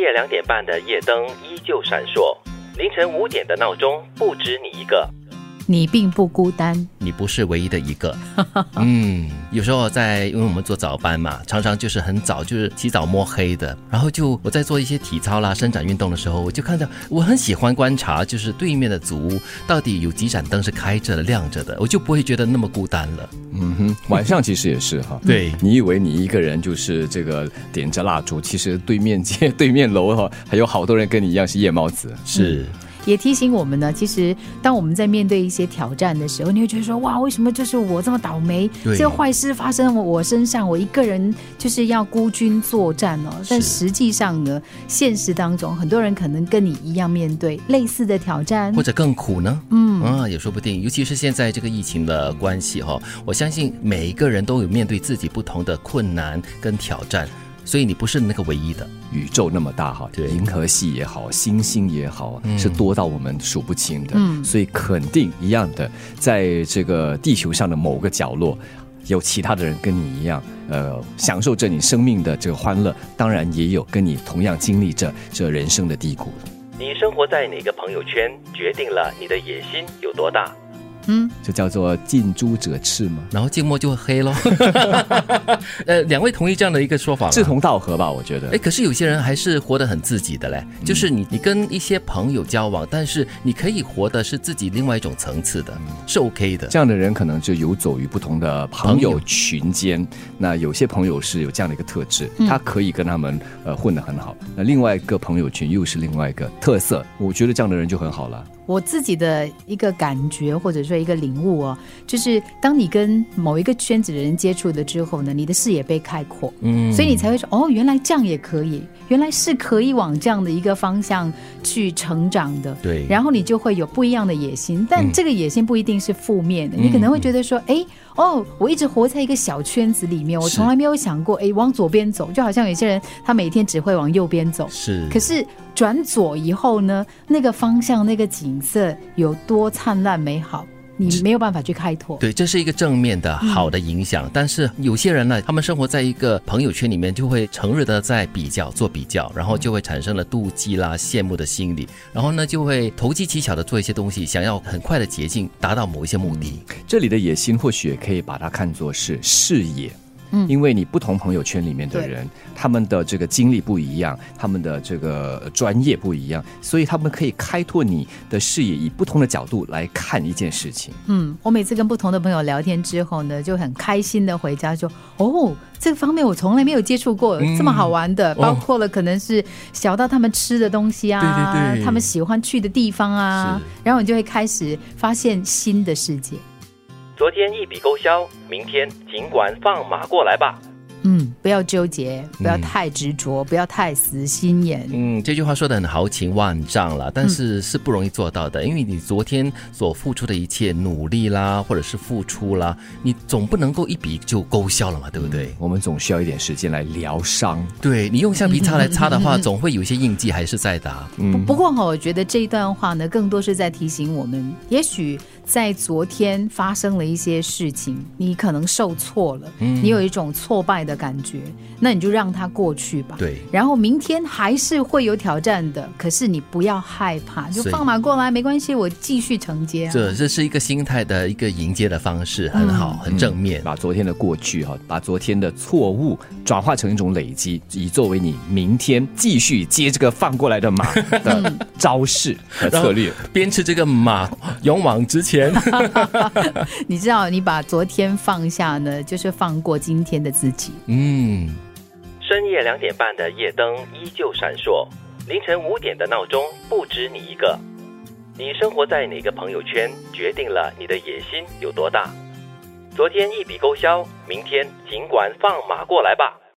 夜两点半的夜灯依旧闪烁，凌晨五点的闹钟不止你一个。你并不孤单，你不是唯一的一个。嗯，有时候在，因为我们做早班嘛，常常就是很早，就是起早摸黑的。然后就我在做一些体操啦、伸展运动的时候，我就看到，我很喜欢观察，就是对面的组屋到底有几盏灯是开着的、亮着的，我就不会觉得那么孤单了。嗯哼，晚上其实也是哈。对你以为你一个人就是这个点着蜡烛，其实对面街、对面楼哈，还有好多人跟你一样是夜猫子。是。也提醒我们呢，其实当我们在面对一些挑战的时候，你会觉得说，哇，为什么就是我这么倒霉？这个坏事发生我身上，我一个人就是要孤军作战哦。但实际上呢，现实当中很多人可能跟你一样面对类似的挑战，或者更苦呢。嗯啊，也说不定。尤其是现在这个疫情的关系哈，我相信每一个人都有面对自己不同的困难跟挑战。所以你不是那个唯一的宇宙那么大哈，银河系也好，星星也好，是多到我们数不清的。嗯，所以肯定一样的，在这个地球上的某个角落，有其他的人跟你一样，呃，享受着你生命的这个欢乐。当然，也有跟你同样经历着这人生的低谷。你生活在哪个朋友圈，决定了你的野心有多大。嗯，就叫做近朱者赤嘛，然后静默就会黑喽。呃，两位同意这样的一个说法吗？志同道合吧，我觉得。哎，可是有些人还是活得很自己的嘞，就是你，你跟一些朋友交往，但是你可以活的是自己另外一种层次的，是 OK 的。这样的人可能就游走于不同的朋友群间。那有些朋友是有这样的一个特质，他可以跟他们呃混得很好。那另外一个朋友群又是另外一个特色，我觉得这样的人就很好了。我自己的一个感觉，或者说一个领悟哦，就是当你跟某一个圈子的人接触了之后呢，你的视野被开阔，嗯，所以你才会说，哦，原来这样也可以，原来是可以往这样的一个方向去成长的，对，然后你就会有不一样的野心，但这个野心不一定是负面的，你可能会觉得说，哎。哦，我一直活在一个小圈子里面，我从来没有想过，哎，往左边走，就好像有些人他每天只会往右边走，是。可是转左以后呢，那个方向、那个景色有多灿烂美好。你没有办法去开拓，对，这是一个正面的好的影响。但是有些人呢，他们生活在一个朋友圈里面，就会成日的在比较做比较，然后就会产生了妒忌啦、羡慕的心理，然后呢就会投机取巧的做一些东西，想要很快的捷径达到某一些目的。这里的野心或许也可以把它看作是视野。嗯，因为你不同朋友圈里面的人，他们的这个经历不一样，他们的这个专业不一样，所以他们可以开拓你的视野，以不同的角度来看一件事情。嗯，我每次跟不同的朋友聊天之后呢，就很开心的回家说：“哦，这个方面我从来没有接触过，这么好玩的，包括了可能是小到他们吃的东西啊，对对对，他们喜欢去的地方啊，然后你就会开始发现新的世界。”昨天一笔勾销，明天尽管放马过来吧。嗯，不要纠结，不要太执着，不要太死心眼。嗯，这句话说的很豪情万丈了，但是是不容易做到的，因为你昨天所付出的一切努力啦，或者是付出啦，你总不能够一笔就勾销了嘛，对不对？我们总需要一点时间来疗伤。对你用橡皮擦来擦的话，总会有一些印记还是在的。嗯，不过哈，我觉得这一段话呢，更多是在提醒我们，也许在昨天发生了一些事情，你可能受挫了，你有一种挫败的。感觉，那你就让它过去吧。对，然后明天还是会有挑战的，可是你不要害怕，就放马过来，没关系，我继续承接。这这是一个心态的一个迎接的方式，很好，很正面。把昨天的过去哈，把昨天的错误转化成一种累积，以作为你明天继续接这个放过来的马的 招式和策略，鞭笞这个马勇往直前。你知道，你把昨天放下呢，就是放过今天的自己。嗯，深夜两点半的夜灯依旧闪烁，凌晨五点的闹钟不止你一个。你生活在哪个朋友圈，决定了你的野心有多大。昨天一笔勾销，明天尽管放马过来吧。